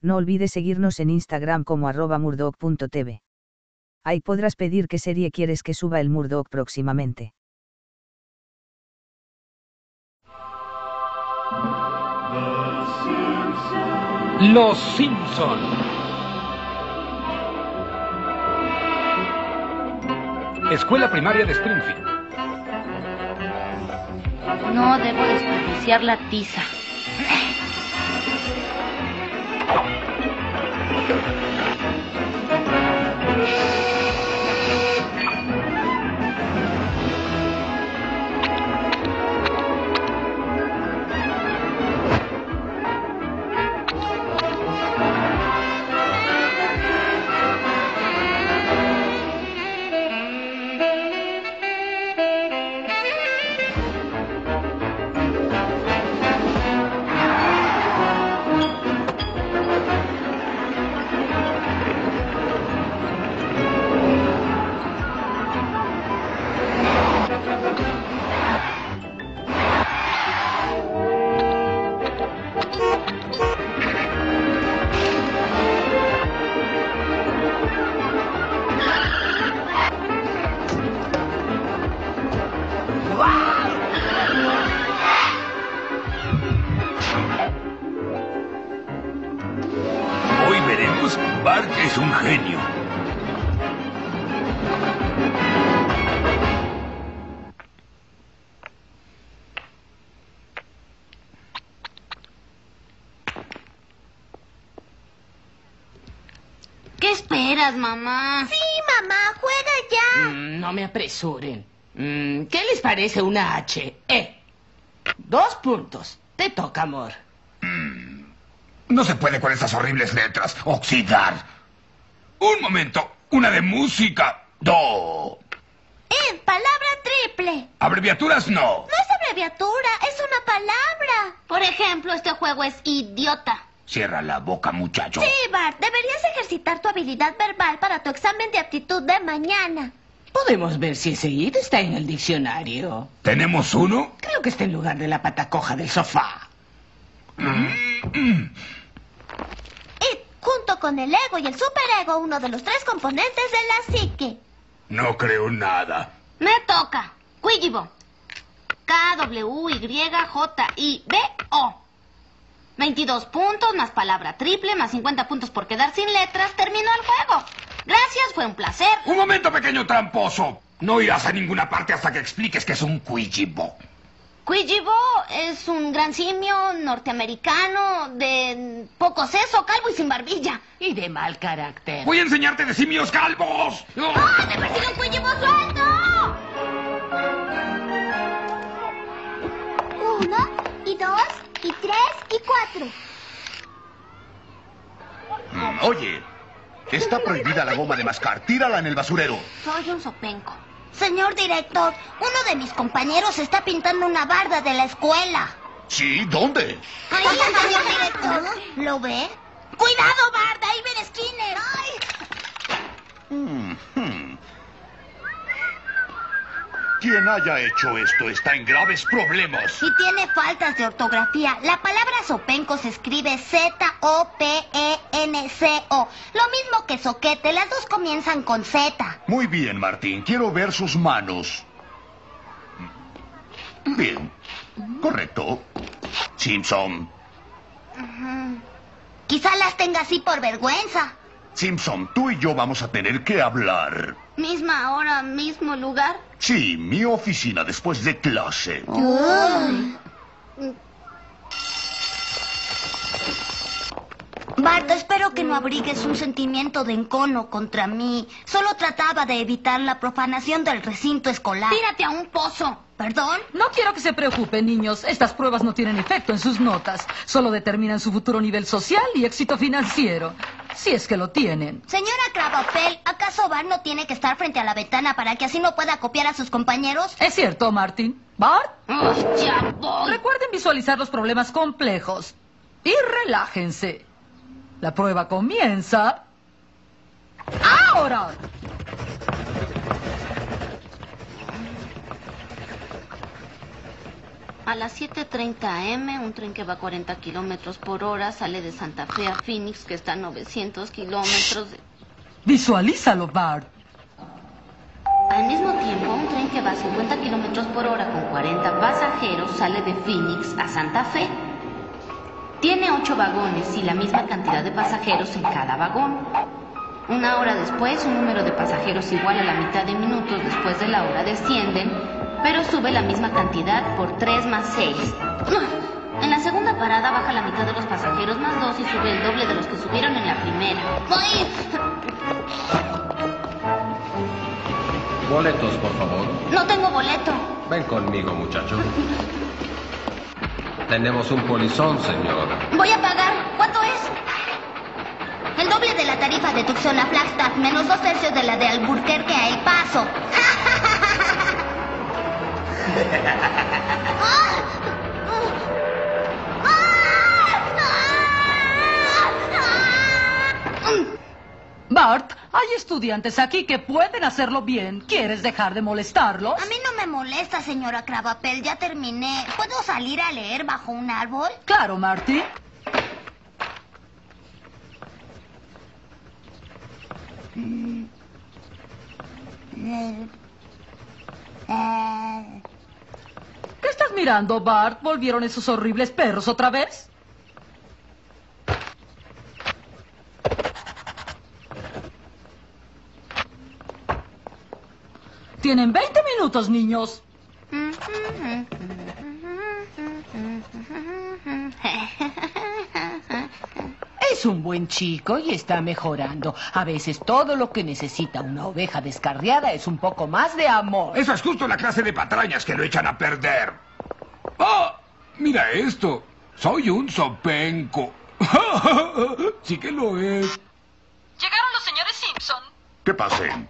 No olvides seguirnos en Instagram como arroba murdoc.tv. Ahí podrás pedir qué serie quieres que suba el Murdoc próximamente. Los Simpson. Escuela Primaria de Springfield. No debo desperdiciar la tiza. Thank you. Bart es un genio. ¿Qué esperas, mamá? Sí, mamá, juega ya. Mm, no me apresuren. Mm, ¿Qué les parece una H? E. Dos puntos. Te toca, amor. No se puede con esas horribles letras. Oxidar. Un momento. Una de música. Do. Eh, palabra triple. Abreviaturas no. No es abreviatura, es una palabra. Por ejemplo, este juego es idiota. Cierra la boca, muchacho. Sí, Bart, deberías ejercitar tu habilidad verbal para tu examen de aptitud de mañana. Podemos ver si ese id está en el diccionario. ¿Tenemos uno? Creo que está en lugar de la pata coja del sofá. Y junto con el ego y el superego, uno de los tres componentes de la psique. No creo nada. Me toca. Quijibo. K-W-Y-J-I-B-O. 22 puntos más palabra triple más 50 puntos por quedar sin letras. Terminó el juego. Gracias, fue un placer. Un momento, pequeño tramposo. No irás a ninguna parte hasta que expliques que es un cuijibo. Quijibo es un gran simio norteamericano de poco seso, calvo y sin barbilla. Y de mal carácter. Voy a enseñarte de simios calvos. ¡Ay, me persigue un Quijibo suelto! Uno, y dos, y tres, y cuatro. Mm, Oye, está prohibida la goma de mascar. Tírala en el basurero. Soy un sopenco. Señor director, uno de mis compañeros está pintando una barda de la escuela. ¿Sí? ¿Dónde? Ahí, señor director. ¿Lo ve? ¡Cuidado, barda! ¡Ahí viene Skinner! Mm, Quien haya hecho esto está en graves problemas. Y tiene faltas de ortografía. La palabra sopenco se escribe Z-O-P-E-N-C-O. Lo mismo que soquete, las dos comienzan con Z. Muy bien, Martín. Quiero ver sus manos. Bien. Correcto. Simpson. Quizá las tenga así por vergüenza. Simpson, tú y yo vamos a tener que hablar. Misma hora, mismo lugar. Sí, mi oficina después de clase. Bart, espero que no abrigues un sentimiento de encono contra mí. Solo trataba de evitar la profanación del recinto escolar. Tírate a un pozo. ¿Perdón? No quiero que se preocupen, niños. Estas pruebas no tienen efecto en sus notas. Solo determinan su futuro nivel social y éxito financiero. Si es que lo tienen. Señora Cravapel, ¿acaso Bart no tiene que estar frente a la ventana para que así no pueda copiar a sus compañeros? ¿Es cierto, Martin? ¿Bart? Ay, ya voy. Recuerden visualizar los problemas complejos. Y relájense. La prueba comienza. ¡Ahora! A las 7.30 am, un tren que va a 40 kilómetros por hora sale de Santa Fe a Phoenix, que está a 900 kilómetros. de- Visualízalo, Bart. Al mismo tiempo, un tren que va a 50 kilómetros por hora con 40 pasajeros sale de Phoenix a Santa Fe. Tiene 8 vagones y la misma cantidad de pasajeros en cada vagón. Una hora después, un número de pasajeros igual a la mitad de minutos después de la hora descienden, pero sube la misma cantidad por 3 más 6. En la segunda parada baja la mitad de los pasajeros más 2 y sube el doble de los que subieron en la primera. ¡Ay! Boletos, por favor. No tengo boleto. Ven conmigo, muchacho. Tenemos un polizón, señor. Voy a pagar. ¿Cuánto es? El doble de la tarifa de Tucson a Flagstaff, menos dos tercios de la de Albuquerque a El Paso. Bart, hay estudiantes aquí que pueden hacerlo bien. ¿Quieres dejar de molestarlos? A mí no me molesta, señora Cravapel. Ya terminé. ¿Puedo salir a leer bajo un árbol? Claro, Marty. Eh, ¿Qué estás mirando, Bart? ¿Volvieron esos horribles perros otra vez? Tienen 20 minutos, niños. Es un buen chico y está mejorando. A veces todo lo que necesita una oveja descarriada es un poco más de amor. Esa es justo la clase de patrañas que lo echan a perder. ¡Ah! Mira esto. Soy un sopenco. sí que lo es. Llegaron los señores Simpson. ¿Qué pasen?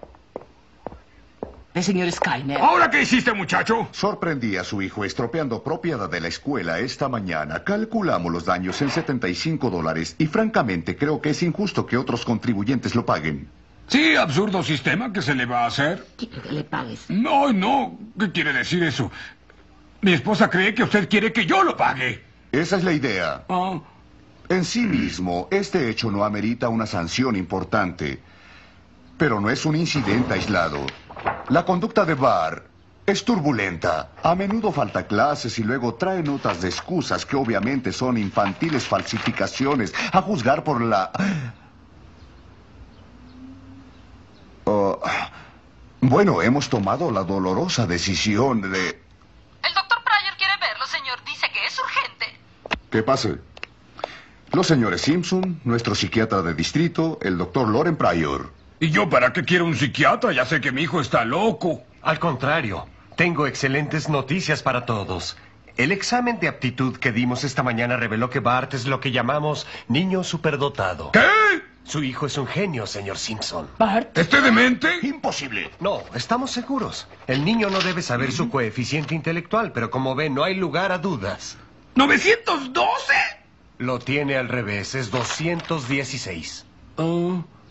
El señor Skyner. ¿Ahora qué hiciste, muchacho? Sorprendí a su hijo estropeando propiedad de la escuela esta mañana. Calculamos los daños en 75 dólares y francamente creo que es injusto que otros contribuyentes lo paguen. Sí, absurdo sistema que se le va a hacer. Quiero que le pagues. No, no. ¿Qué quiere decir eso? Mi esposa cree que usted quiere que yo lo pague. Esa es la idea. Ah, En sí mismo, este hecho no amerita una sanción importante. Pero no es un incidente aislado. La conducta de Barr es turbulenta. A menudo falta clases y luego trae notas de excusas que obviamente son infantiles falsificaciones, a juzgar por la... Oh, bueno, hemos tomado la dolorosa decisión de... El doctor Pryor quiere verlo, señor. Dice que es urgente. ¿Qué pase? Los señores Simpson, nuestro psiquiatra de distrito, el doctor Loren Pryor. ¿Y yo para qué quiero un psiquiatra? Ya sé que mi hijo está loco. Al contrario, tengo excelentes noticias para todos. El examen de aptitud que dimos esta mañana reveló que Bart es lo que llamamos niño superdotado. ¿Qué? Su hijo es un genio, señor Simpson. Bart. ¿Esté demente? Imposible. No, estamos seguros. El niño no debe saber su coeficiente intelectual, pero como ve, no hay lugar a dudas. ¿912? Lo tiene al revés, es 216.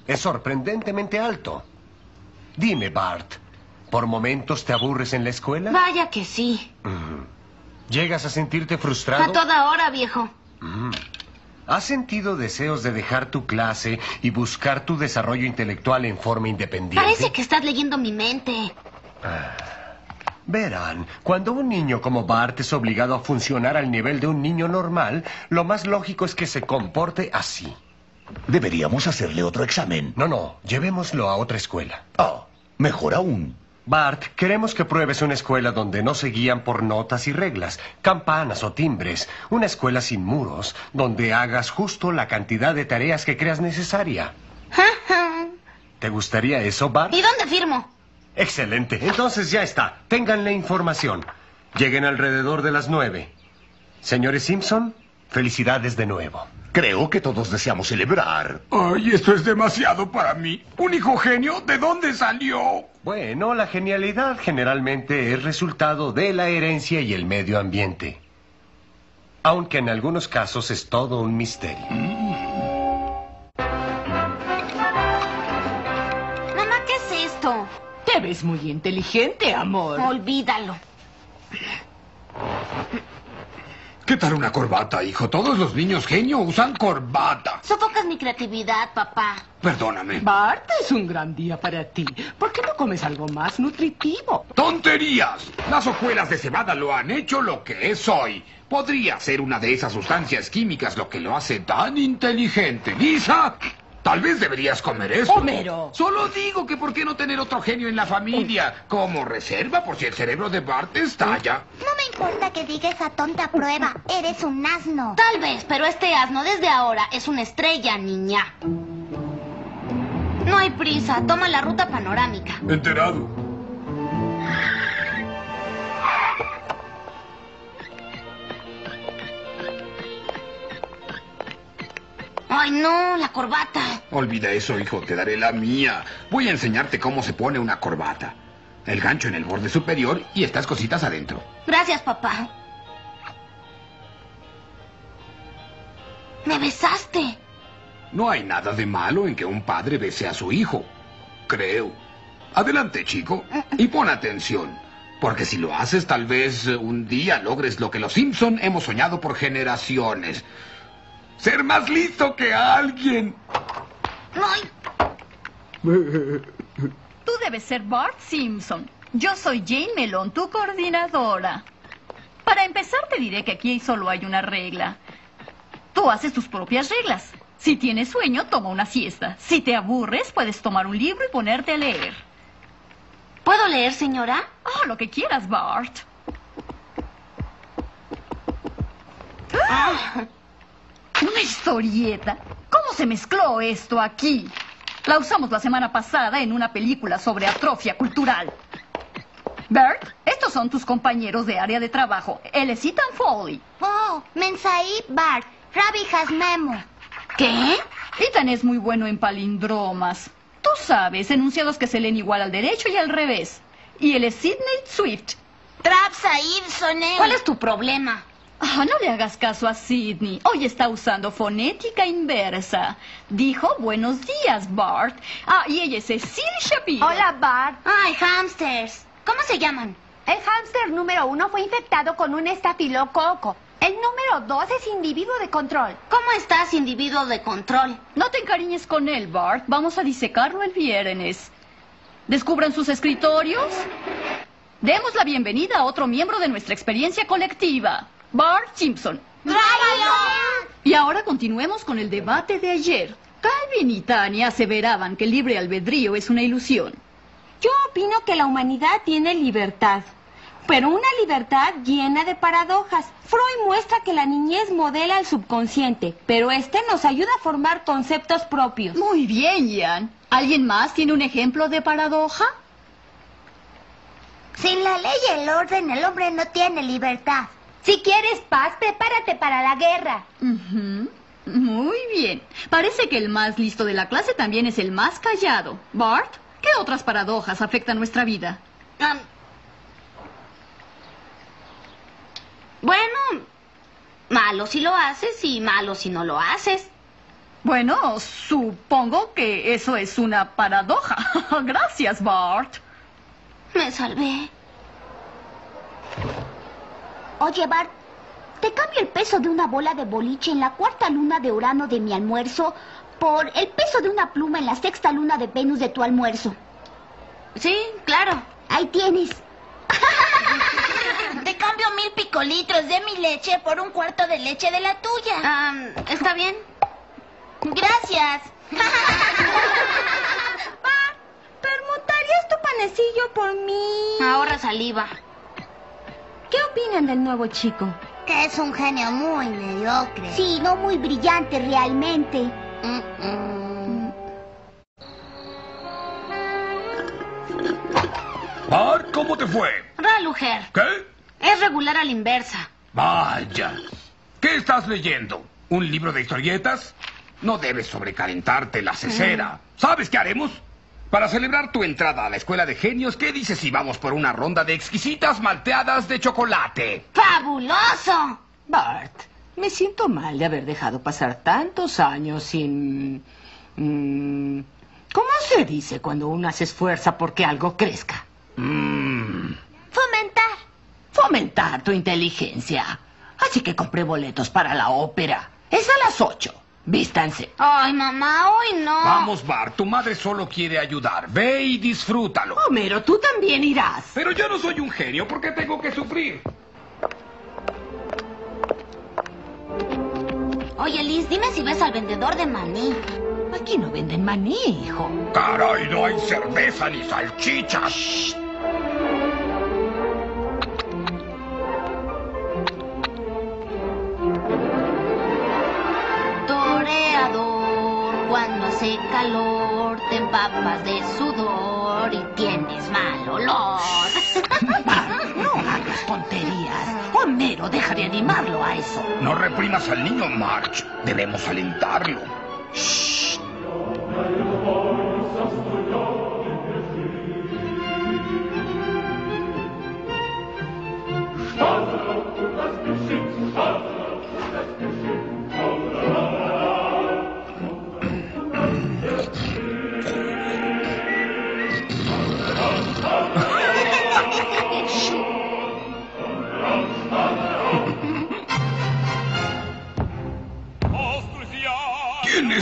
Es sorprendentemente alto. Dime, Bart, ¿por momentos te aburres en la escuela? Vaya que sí. ¿Llegas a sentirte frustrado? A toda hora, viejo. ¿Has sentido deseos de dejar tu clase y buscar tu desarrollo intelectual en forma independiente? Parece que estás leyendo mi mente. Verán, cuando un niño como Bart es obligado a funcionar al nivel de un niño normal, lo más lógico es que se comporte así. Deberíamos hacerle otro examen. No, no, llevémoslo a otra escuela. Ah, mejor aún. Bart, queremos que pruebes una escuela donde no se guían por notas y reglas, campanas o timbres. Una escuela sin muros, donde hagas justo la cantidad de tareas que creas necesaria. ¿Te gustaría eso, Bart? ¿Y dónde firmo? Excelente. Entonces ya está. Tengan la información. Lleguen alrededor de las nueve. Señores Simpson, felicidades de nuevo. Creo que todos deseamos celebrar. Ay, esto es demasiado para mí. ¿Un hijo genio? ¿De dónde salió? Bueno, la genialidad generalmente es resultado de la herencia y el medio ambiente. Aunque en algunos casos es todo un misterio. Mamá, ¿qué es esto? Te ves muy inteligente, amor. Olvídalo. ¿Qué tal una corbata, hijo? Todos los niños genio usan corbata. Sofocas mi creatividad, papá. Perdóname. Bart, es un gran día para ti. ¿Por qué no comes algo más nutritivo? ¡Tonterías! Las hojuelas de cebada lo han hecho lo que es hoy. Podría ser una de esas sustancias químicas lo que lo hace tan inteligente. Lisa, tal vez deberías comer eso. Homero. Solo digo que por qué no tener otro genio en la familia. Como reserva por si el cerebro de Bart estalla. No me importa que diga esa tonta prueba. Eres un asno. Tal vez, pero este asno desde ahora es una estrella, niña. No hay prisa, toma la ruta panorámica. Enterado. Ay, no, la corbata. Olvida eso, hijo, te daré la mía. Voy a enseñarte cómo se pone una corbata. El gancho en el borde superior y estas cositas adentro. Gracias, papá. Me besaste. No hay nada de malo en que un padre bese a su hijo. Creo. Adelante, chico. Y pon atención. Porque si lo haces, tal vez eh, un día logres lo que los Simpson hemos soñado por generaciones. Ser más listo que alguien. Ay, Tú debes ser Bart Simpson. Yo soy Jane Melon, tu coordinadora. Para empezar, te diré que aquí solo hay una regla. Tú haces tus propias reglas. Si tienes sueño, toma una siesta. Si te aburres, puedes tomar un libro y ponerte a leer. ¿Puedo leer, señora? Oh, lo que quieras, Bart. Una historieta. ¿Cómo se mezcló esto aquí? La usamos la semana pasada en una película sobre atrofia cultural. Bert, estos son tus compañeros de área de trabajo. Él es Ethan Foley. Oh, Mensaí Bart. Ravi has memo. ¿Qué? Ethan es muy bueno en palindromas. Tú sabes, enunciados que se leen igual al derecho y al revés. Y él es Sidney Swift. Trapsair soné. ¿Cuál es tu problema? Ah, no le hagas caso a Sidney. Hoy está usando fonética inversa. Dijo buenos días, Bart. Ah, y ella es Cecil Shapiro. Hola, Bart. Ay, hamsters. ¿Cómo se llaman? El hámster número uno fue infectado con un estafilococo. El número dos es individuo de control. ¿Cómo estás, individuo de control? No te encariñes con él, Bart. Vamos a disecarlo el viernes. ¿Descubran sus escritorios? Demos la bienvenida a otro miembro de nuestra experiencia colectiva, Bart Simpson. Y ahora continuemos con el debate de ayer. Calvin y Tania aseveraban que el libre albedrío es una ilusión. Yo opino que la humanidad tiene libertad, pero una libertad llena de paradojas. Freud muestra que la niñez modela el subconsciente, pero este nos ayuda a formar conceptos propios. Muy bien, Ian. ¿Alguien más tiene un ejemplo de paradoja? Sin la ley y el orden, el hombre no tiene libertad. Si quieres paz, prepárate para la guerra. Muy bien. Parece que el más listo de la clase también es el más callado. Bart, ¿qué otras paradojas afectan nuestra vida? Am, bueno, malo si lo haces y malo si no lo haces. Bueno, supongo que eso es una paradoja. Gracias, Bart. Me salvé. Oye, Bart, te cambio el peso de una bola de boliche en la cuarta luna de Urano de mi almuerzo por el peso de una pluma en la sexta luna de Venus de tu almuerzo. Sí, claro. Ahí tienes. Te cambio mil picolitros de mi leche por un cuarto de leche de la tuya. Am, ¿Está bien? Gracias. ¿Permutarías tu panecillo por mí? Ahorra saliva. ¿Qué opinan del nuevo chico? Que es un genio muy mediocre. Sí, no muy brillante realmente. Mm, mm. Bart, ¿cómo te fue? Raluger. ¿Qué? Es regular a la inversa. Vaya. ¿Qué estás leyendo? ¿Un libro de historietas? No debes sobrecalentarte la cesera. ¿Sabes qué haremos? Para celebrar tu entrada a la escuela de genios, ¿qué dices si vamos por una ronda de exquisitas malteadas de chocolate? ¡Fabuloso! Bart, me siento mal de haber dejado pasar tantos años sin... mm, ¿Cómo se dice cuando uno se esfuerza porque algo crezca? Mmm. Fomentar. Fomentar tu inteligencia. Así que compré boletos para la ópera. Es a las ocho. Vístanse. Ay, mamá, hoy no. Vamos, Bart, tu madre solo quiere ayudar. Ve y disfrútalo. Homero, tú también irás. Pero yo no soy un genio porque tengo que sufrir. Oye, Liz, dime si ves al vendedor de maní. Aquí no venden maní, hijo. Caray, no hay cerveza ni salchichas. Empapas de sudor y tienes mal olor. Bart, no hagas tonterías. Homero, deja de animarlo a eso. No reprimas al niño, March. Debemos alentarlo. Shh.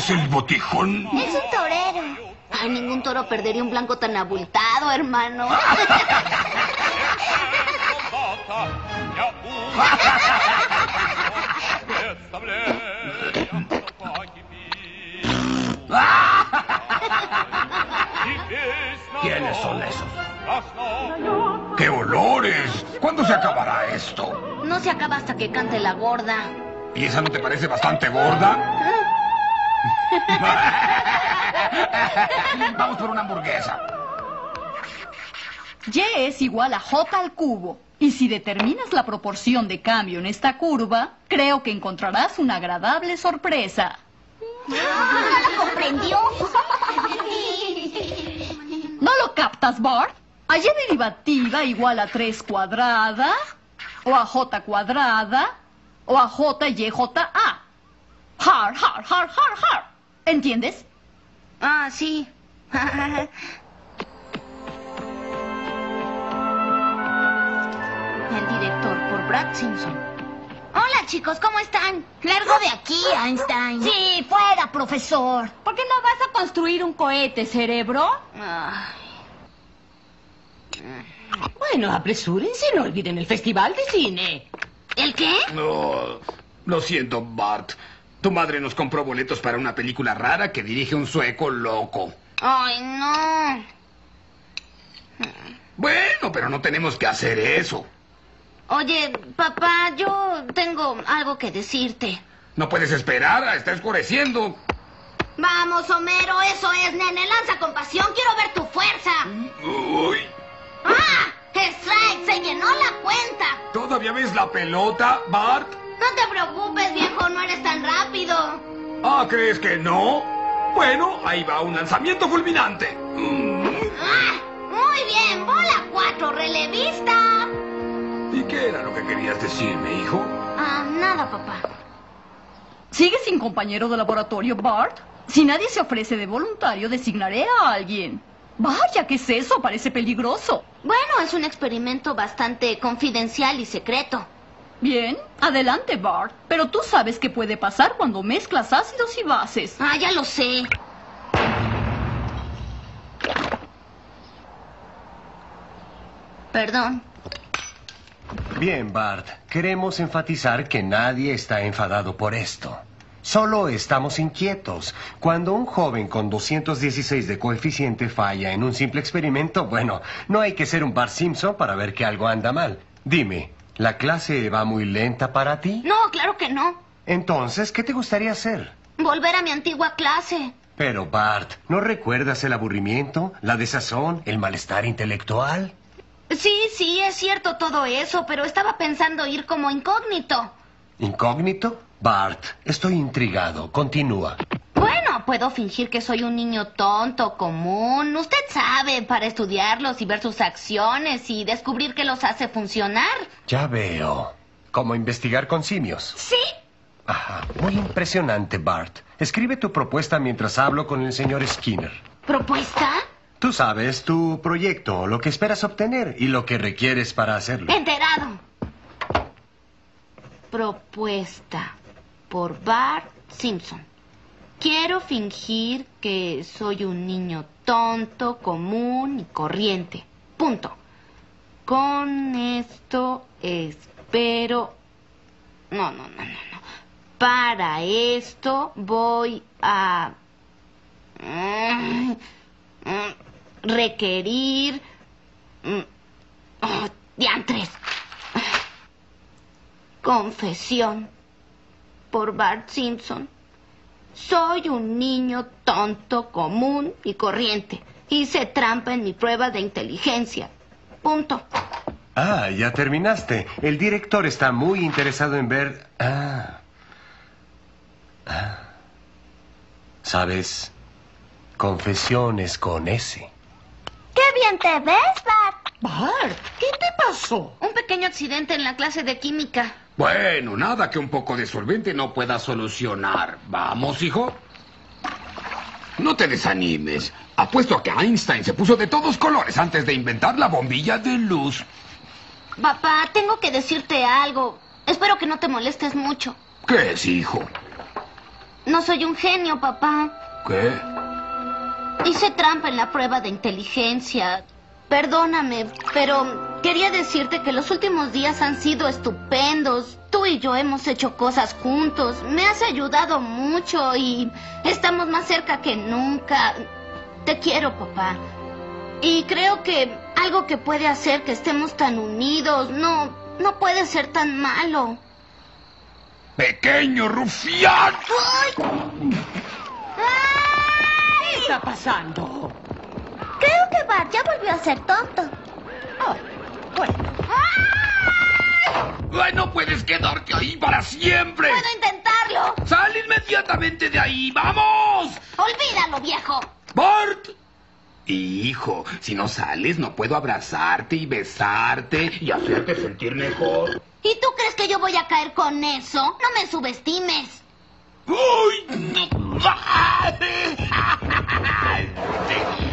Es el botijón? Es un torero. Ay, ningún toro perdería un blanco tan abultado, hermano. ¿Quiénes son esos? ¡Qué olores! ¿Cuándo se acabará esto? No se acaba hasta que cante la gorda. ¿Y esa no te parece bastante gorda? Vamos por una hamburguesa. Y es igual a J al cubo. Y si determinas la proporción de cambio en esta curva, creo que encontrarás una agradable sorpresa. No lo comprendió. ¿No lo captas, Bart? ¿A Y derivativa igual a 3 cuadrada? ¿O a J cuadrada? ¿O a J y J A? Har, har, har, har, har. ¿Entiendes? Ah, sí. El director por Brad Simpson. Hola, chicos, ¿cómo están? Largo de aquí, Einstein. Sí, fuera, profesor. ¿Por qué no vas a construir un cohete, cerebro? Ay. Bueno, apresúrense, no olviden el festival de cine. ¿El qué? No, lo siento, Bart. Tu madre nos compró boletos para una película rara que dirige un sueco loco. Ay, no. Bueno, pero no tenemos que hacer eso. Oye, papá, yo tengo algo que decirte. No puedes esperar, está oscureciendo. Vamos, Homero, eso es, nene. Lanza con pasión. Quiero ver tu fuerza. Uy, ¡Ah! ¡Strike! ¡Se llenó la cuenta! ¿todavía ves la pelota, Bart? No te preocupes, viejo, Ah, ¿crees que no? Bueno, ahí va un lanzamiento fulminante. Mm, ¡Ah! Muy bien, bola 4, relevista. ¿Y qué era lo que querías decirme, hijo? Ah, nada, papá. ¿Sigues sin compañero de laboratorio, Bart? Si nadie se ofrece de voluntario, designaré a alguien. Vaya, ¿qué es eso? Parece peligroso. Bueno, es un experimento bastante confidencial y secreto. Bien, adelante, Bart. Pero tú sabes qué puede pasar cuando mezclas ácidos y bases. Ah, ya lo sé. Perdón. Bien, Bart. Queremos enfatizar que nadie está enfadado por esto. Solo estamos inquietos. Cuando un joven con 216 de coeficiente falla en un simple experimento, bueno, no hay que ser un Bart Simpson para ver que algo anda mal. Dime, ¿la clase va muy lenta para ti? No, claro que no. Entonces, ¿qué te gustaría hacer? Volver a mi antigua clase. Pero, Bart, ¿no recuerdas el aburrimiento, la desazón, el malestar intelectual? Sí, sí, es cierto todo eso, pero estaba pensando ir como incógnito. ¿Incógnito? Bart, estoy intrigado. Continúa. Bueno, puedo fingir que soy un niño tonto, común, usted sabe, para estudiarlos y ver sus acciones y descubrir qué los hace funcionar. Ya veo. Como investigar con simios. Sí. Ajá. Muy impresionante, Bart. Escribe tu propuesta mientras hablo con el señor Skinner. ¿Propuesta? Tú sabes, tu proyecto, lo que esperas obtener y lo que requieres para hacerlo. Enterado. propuesta por Bart Simpson. Quiero fingir que soy un niño tonto, común y corriente. Punto. Con esto espero... No, no, no, no, no. Para esto voy a... mm, requerir... mm, oh, diantres. Confesión por Bart Simpson. Soy un niño tonto, común y corriente. Hice trampa en mi prueba de inteligencia. Punto. Ah, ya terminaste. El director está muy interesado en ver... Ah. Ah. ¿Sabes? Confesiones con S. ¡Qué bien te ves, Bart! Bart, ¿qué te pasó? Un pequeño accidente en la clase de química. Bueno, nada que un poco de solvente no pueda solucionar. Vamos, hijo. No te desanimes. Apuesto a que Einstein se puso de todos colores antes de inventar la bombilla de luz. Papá, tengo que decirte algo. Espero que no te molestes mucho. ¿Qué es, hijo? No soy un genio, papá. ¿Qué? Hice trampa en la prueba de inteligencia. Perdóname, pero quería decirte que los últimos días han sido estupendos. Tú y yo hemos hecho cosas juntos. Me has ayudado mucho y estamos más cerca que nunca. Te quiero, papá. Y creo que algo que puede hacer que estemos tan unidos no no puede ser tan malo. ¡Pequeño rufián! ¿Qué está pasando? Creo que Bart ya volvió a ser tonto. Ay, no puedes quedarte ahí para siempre. Puedo intentarlo. Sal inmediatamente de ahí. ¡Vamos! Olvídalo, viejo. Bart. Hijo, si no sales no puedo abrazarte y besarte y hacerte sentir mejor. ¿Y tú crees que yo voy a caer con eso? No me subestimes. ¡Uy!